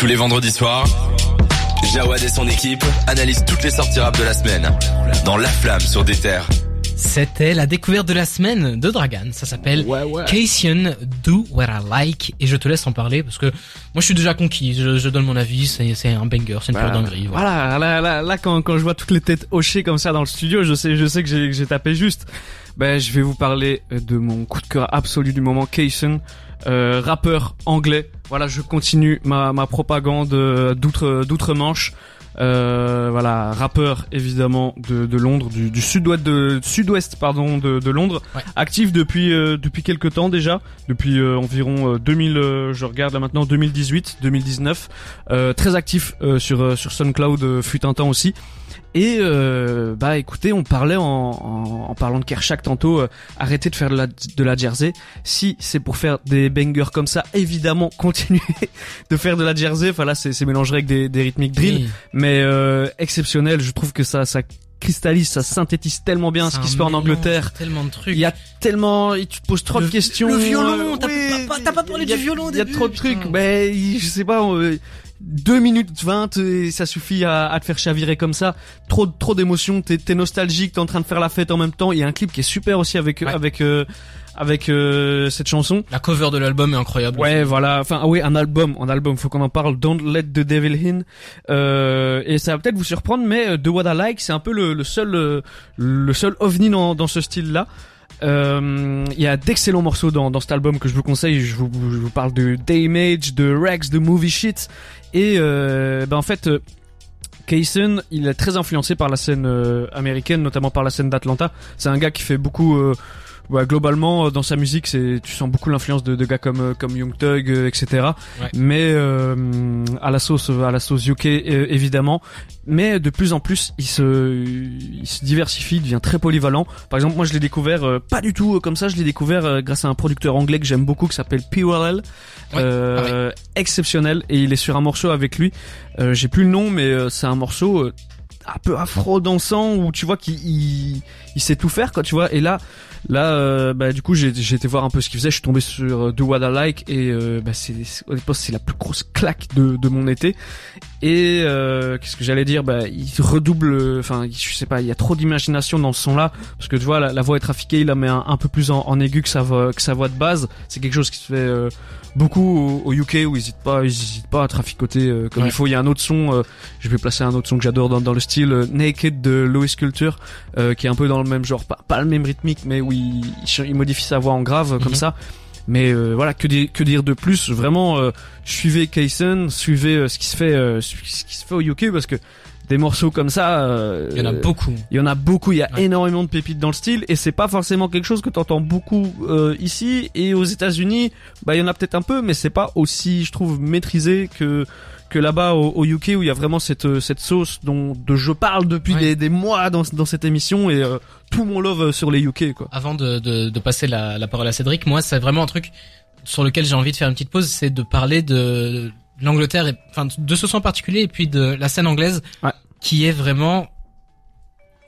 Tous les vendredis soirs, Jawad et son équipe analysent toutes les sorties rap de la semaine dans La Flamme sur des terres. C'était la découverte de la semaine de Dragan. Ça s'appelle Ouais, ouais. Cation Do What I Like. Et je te laisse en parler parce que moi je suis déjà conquis. Je, je donne mon avis. C'est un banger. C'est une pure dinguerie. Voilà. Voilà, là, là, là, quand, quand je vois toutes les têtes hochées comme ça dans le studio, je sais, je sais que j'ai tapé juste. Ben, je vais vous parler de mon coup de cœur absolu du moment, Kaysen, euh, rappeur anglais. Voilà, je continue ma, ma propagande euh, d'outre, d'outre-Manche. Euh, voilà, rappeur évidemment de, de Londres, du, du sud-ouest de sud-ouest pardon de, de Londres, Ouais. actif depuis euh, depuis quelques temps déjà, depuis euh, environ euh, 2000, euh, je regarde là maintenant 2018, 2019, euh, très actif euh, sur euh, sur SoundCloud euh, fut un temps aussi. Et euh, bah écoutez, on parlait en, en, en parlant de Kershak tantôt, euh, arrêtez de faire de la, de la jersey. Si c'est pour faire des bangers comme ça, évidemment continuez de faire de la jersey. Enfin là, c'est c'est mélangé avec des, des rythmiques drill Oui. mais euh, exceptionnel. Je trouve que ça, ça cristallise, ça synthétise tellement bien ce qui se fait en Angleterre. Tellement de trucs. Il y a tellement, tu te poses trop de questions. le violon, t'as oui, pas- pas parlé a- du violon Il y a début, trop de putain. trucs. Ben, je sais pas. 2 minutes 20 et ça suffit à, à te faire chavirer comme ça. Trop trop d'émotions, t'es t'es nostalgique, t'es en train de faire la fête en même temps. Il y a un clip qui est super aussi avec Ouais. avec euh, avec euh, cette chanson. La cover de l'album est incroyable. Ouais, voilà. Enfin, ah oui, un album, un album. Faut qu'on en parle. Don't let the devil in. Euh, et ça va peut-être vous surprendre, mais euh, The What I Like, c'est un peu le, le seul, euh, le seul ovni dans, dans ce style-là. Euh, Il y a d'excellents morceaux dans, dans cet album que je vous conseille. Je vous, je vous parle de Damage, de Rex, de Movie Shit. Et euh, ben en fait, euh, Kaysen, il est très influencé par la scène euh, américaine, notamment par la scène d'Atlanta. C'est un gars qui fait beaucoup. euh, ouais, globalement, euh, dans sa musique, c'est tu sens beaucoup l'influence de, de gars comme euh, comme Young Thug, euh, etc. Ouais. Mais euh, à la sauce à la sauce UK évidemment. Mais de plus en plus, il se il se diversifie, il devient très polyvalent. Par exemple, moi, je l'ai découvert euh, pas du tout comme ça. Je l'ai découvert euh, grâce à un producteur anglais que j'aime beaucoup, qui s'appelle P.O.L.L. Ouais, euh, exceptionnel. Et il est sur un morceau avec lui. Euh, J'ai plus le nom, mais euh, c'est un morceau. Un peu afro dansant où tu vois qu'il il, il sait tout faire quoi tu vois. Et là là euh, bah du coup j'ai j'ai été voir un peu ce qu'il faisait. Je suis tombé sur euh, Do What I Like et euh, bah c'est c'est la plus grosse claque de, de mon été. Et euh, qu'est-ce que j'allais dire? Bah il redouble enfin je sais pas il y a trop d'imagination dans ce son là parce que tu vois la, la voix est trafiquée il la met un, un peu plus en, en aigu que sa voix que sa voix de base. C'est quelque chose qui se fait euh, beaucoup au, au UK où ils hésitent pas ils hésitent pas à traficoter euh, comme Ouais. il faut. Il y a un autre son euh, je vais placer un autre son que j'adore dans, dans le style euh, Naked de Louis Culture euh, qui est un peu dans le même genre pas, pas le même rythmique mais où il, il modifie sa voix en grave comme Mhm. ça mais euh, voilà que dire que dire de plus? Vraiment euh, suivez Kaysen suivez euh, ce qui se fait euh, ce qui se fait au UK parce que des morceaux comme ça euh, Il y en a beaucoup. il y en a beaucoup, il y a Ouais. énormément de pépites dans le style et c'est pas forcément quelque chose que t'entends beaucoup euh, ici et aux États-Unis. Bah il y en a peut-être un peu, mais c'est pas aussi, je trouve, maîtrisé que que là-bas au, au UK où il y a vraiment cette euh, cette sauce dont de je parle depuis Ouais. des, des mois dans dans cette émission et euh, tout mon love euh, sur les UK quoi. Avant de, de, de passer la, la parole à Cédric, moi c'est vraiment un truc sur lequel j'ai envie de faire une petite pause, c'est de parler de l'Angleterre, et, enfin de ce son en particulier, et puis de la scène anglaise, Ouais. qui est vraiment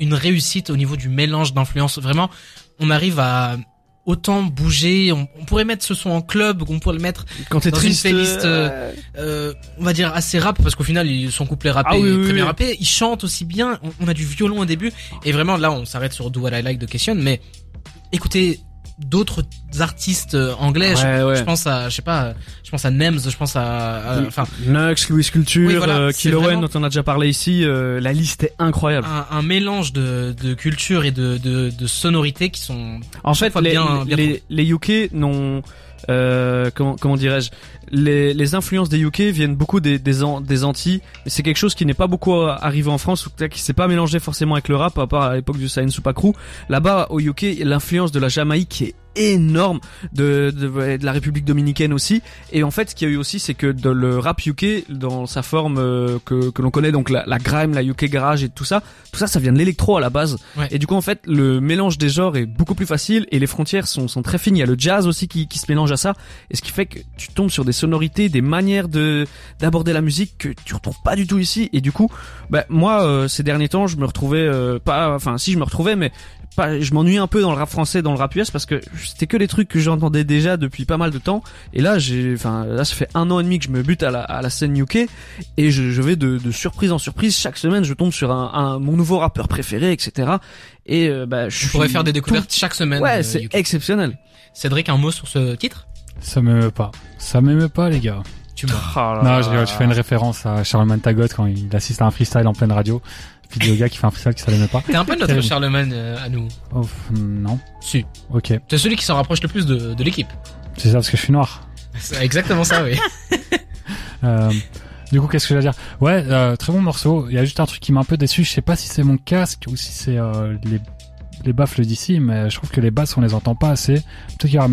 une réussite au niveau du mélange d'influences. Vraiment, on arrive à autant bouger, on, on pourrait mettre ce son en club, on pourrait le mettre, Quand t'es Dans une triste, playlist, euh, euh, on va dire assez rap, parce qu'au final, son couplet rappé Ah oui, est oui, très bien oui. rappé, il chante aussi bien, on, on a du violon au début, et vraiment là, on s'arrête sur Do What I Like de Question, mais écoutez d'autres artistes euh, anglais, je- ouais, ouais. je pense à, je sais pas, je pense à Nems, je pense à, enfin, Nux, Louis Culture, Oui, voilà, euh, dont on a déjà parlé ici, euh, la liste est incroyable. un, un mélange de, de culture et de, de, de sonorités qui sont En fait, les, bien- bien les, les UK n'ont euh, comment comment dirais-je les, les influences des UK viennent beaucoup des des, des Antilles. C'est quelque chose qui n'est pas beaucoup arrivé en France ou qui s'est pas mélangé forcément avec le rap à part à l'époque du Science Super Crew. Là-bas au UK l'influence de la Jamaïque est énorme de, de, de la République dominicaine aussi. Et en fait ce qu'il y a eu aussi c'est que dans le rap UK dans sa forme euh, que, que l'on connaît donc la, la grime la UK garage et tout ça tout ça ça vient de l'électro à la base. Ouais. et du coup en fait le mélange des genres est beaucoup plus facile et les frontières sont, sont très fines il y a le jazz aussi qui, qui se mélange à ça. Et ce qui fait que tu tombes sur des sonorités des manières de d'aborder la musique que tu retrouves pas du tout ici. Et du coup bah moi euh, ces derniers temps je me retrouvais euh, pas enfin si je me retrouvais mais pas, je m'ennuie un peu dans le rap français, dans le rap US parce que c'était que les trucs que j'entendais déjà depuis pas mal de temps. Et là, j'ai, enfin, là, ça fait un an et demi que je me bute à la, à la scène UK et je, je vais de, de surprise en surprise. Chaque semaine, je tombe sur un, un mon nouveau rappeur préféré, etc. Et euh, bah, je pourrais faire des découvertes tout- chaque semaine. Ouais, euh, c'est UK. exceptionnel. Cédric, un mot sur ce titre? Ça m'émeut pas. Ça m'émeut pas, les gars. Tu m'as. Ah là Non, là. je rigole, je fais une référence à Charlemagne Tagot quand il assiste à un freestyle en pleine radio. Gars qui fait un freestyle qui l'aimait pas. T'es un peu notre. Charlemagne euh, à nous. Oh, non. Si. Ok. T'es celui qui s'en rapproche le plus de, de l'équipe. C'est ça parce que je suis noir. C'est exactement ça, oui. Euh, du coup, qu'est-ce que je veux dire? Ouais, euh, très bon morceau. Il y a juste un truc qui m'a un peu déçu. Je sais pas si c'est mon casque ou si c'est euh, les les baffles d'ici, mais je trouve que les basses on les entend pas assez. Peut-être qu'il y aurait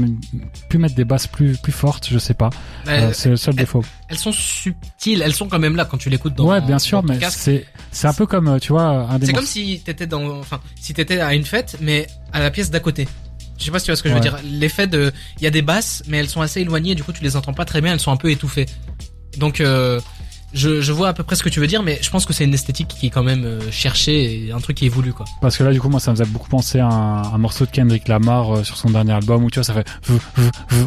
pu mettre des basses plus plus fortes, je sais pas. Euh, c'est le seul elles- défaut. elles sont subtiles, elles sont quand même là quand tu l'écoutes dans ouais, bien sûr, mais c'est c'est un peu comme euh, tu vois un des C'est comme si t'étais dans, enfin, si t'étais à une fête, mais à la pièce d'à côté. Je sais pas si tu vois ce que je veux dire. L'effet de, il y a des basses, mais elles sont assez éloignées, du coup tu les entends pas très bien, elles sont un peu étouffées. Donc, euh, je, je vois à peu près ce que tu veux dire, mais je pense que c'est une esthétique qui est quand même euh, cherchée et un truc qui est voulu, quoi. Parce que là, du coup, moi, ça me faisait beaucoup penser à un, un morceau de Kendrick Lamar euh, sur son dernier album où tu vois, ça fait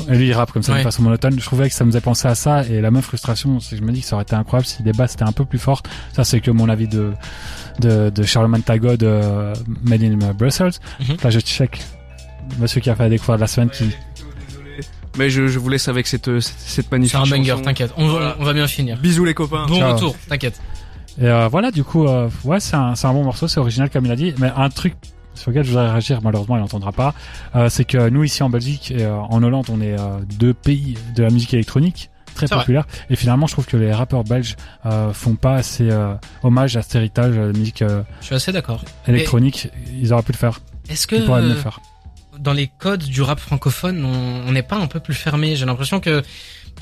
et lui il rappe comme ça Ouais. de façon monotone. Je trouvais que ça me faisait penser à ça et la même frustration, c'est que je me dis que ça aurait été incroyable si les basses étaient un peu plus fortes. Ça, c'est que mon avis de de, de Charlemagne Tagot de Made in Brussels. Mhm. Là, je check monsieur qui a fait la découverte de la semaine qui Mais je, je vous laisse avec cette cette, cette C'est magnifique un banger, t'inquiète. On, va- Voilà. on va bien finir. Bisous les copains. Bon Ciao. retour, t'inquiète. Et euh, voilà, du coup, euh, ouais, c'est un, c'est un bon morceau, c'est original comme il a dit. Mais un truc sur lequel je voudrais réagir, malheureusement, il n'entendra pas, euh, c'est que nous ici en Belgique et euh, en Hollande, on est euh, deux pays de la musique électronique très C'est vrai. populaire. Et finalement, je trouve que les rappeurs belges euh, font pas assez euh, hommage à cet héritage de la musique euh, Je suis assez d'accord. électronique. Ils auraient pu le faire. Est-ce que Ils pourraient le faire. Dans les codes du rap francophone, on n'est pas un peu plus fermé J'ai l'impression que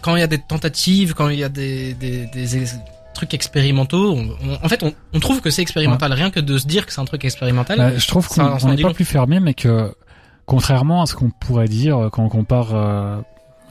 quand il y a des tentatives, quand il y a des, des, des ex- trucs expérimentaux, on- on- en fait, on, on trouve que c'est expérimental. Rien que de se dire que c'est un truc expérimental. Euh, je trouve qu'on n'est pas long. plus fermé, mais que contrairement à ce qu'on pourrait dire euh, quand on compare euh,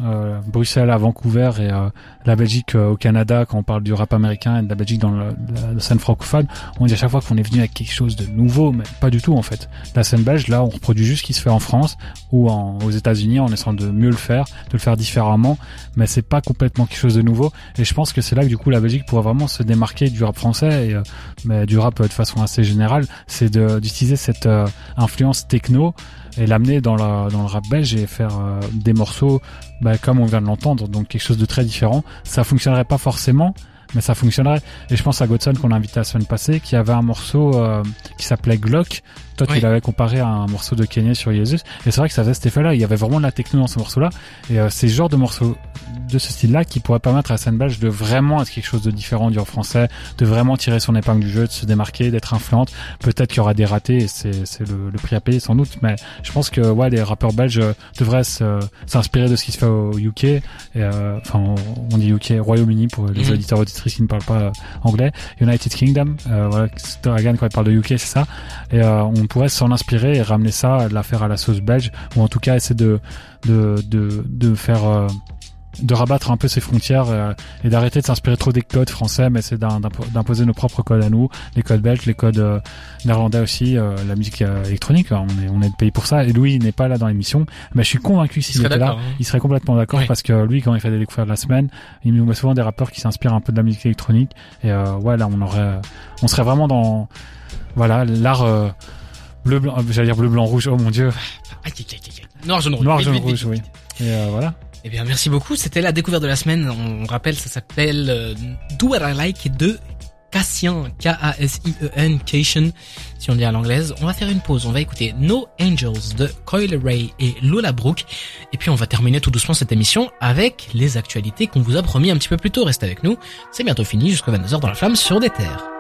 euh, Bruxelles à Vancouver et euh, la Belgique euh, au Canada, quand on parle du rap américain et de la Belgique dans le- la, scène francophone, on dit à chaque fois qu'on est venu avec quelque chose de nouveau, mais pas du tout en fait. La scène belge, là, on reproduit juste ce qui se fait en France ou en, aux États-Unis en essayant de mieux le faire, de le faire différemment, mais c'est pas complètement quelque chose de nouveau. Et je pense que c'est là que du coup la Belgique pourrait vraiment se démarquer du rap français et euh, mais du rap euh, de façon assez générale, c'est d'utiliser cette influence techno et l'amener dans, la, dans le rap belge et faire des morceaux bah, comme on vient de l'entendre, donc quelque chose de très différent. Ça fonctionnerait pas forcément, mais ça fonctionnerait. Et je pense à Godson qu'on a invité la semaine passée, qui avait un morceau euh, qui s'appelait Glock. Toi, tu Oui. l'avais comparé à un morceau de Kanye sur Jesus. Et c'est vrai que ça faisait cet effet-là. Il y avait vraiment de la techno dans ce morceau-là. Et euh, c'est le genre de morceau de ce style-là qui pourrait permettre à belge de vraiment être quelque chose de différent du français, de vraiment tirer son épingle du jeu, de se démarquer, d'être influente. Peut-être qu'il y aura des ratés et c'est c'est le, le prix à payer sans doute. Mais je pense que ouais, les rappeurs belges euh, devraient s'inspirer de ce qui se fait au UK. Et, euh, enfin, on, dit UK, Royaume-Uni pour les Mhm. auditeurs auditrices qui ne parlent pas euh, anglais. United Kingdom, euh, voilà, quand il parle de UK, c'est ça. Et euh, on pourrait s'en inspirer et ramener ça, la faire à la sauce belge, ou en tout cas essayer de de de, de faire euh, de rabattre un peu ses frontières euh, et d'arrêter de s'inspirer trop des codes français, mais c'est d'im- d'impo- d'imposer nos propres codes à nous, les codes belges, les codes euh, néerlandais aussi, euh, la musique euh, électronique. hein, On est on est le pays pour ça. Et Louis n'est pas là dans l'émission, mais je suis convaincu s'il était là, hein. il serait complètement d'accord Oui. parce que lui, quand il fait des découvertes de la semaine, il nous met souvent des rappeurs qui s'inspirent un peu de la musique électronique. Et euh, ouais, là, on aurait, on serait vraiment dans, voilà, l'art euh, bleu blanc, euh, j'allais dire bleu blanc rouge. Oh mon dieu. Noir, jaune, rouge. noir jaune rouge, oui. Et euh, voilà. Eh bien, merci beaucoup. C'était la découverte de la semaine. On rappelle, ça s'appelle euh, Do What I Like de Cassien, K-A-S-I-E-N, Cation, si on dit à l'anglaise. On va faire une pause. On va écouter No Angels de Coil Ray et Lola Brooke. Et puis, on va terminer tout doucement cette émission avec les actualités qu'on vous a promis un petit peu plus tôt. Restez avec nous. C'est bientôt fini jusqu'à 22h dans la flamme sur des terres.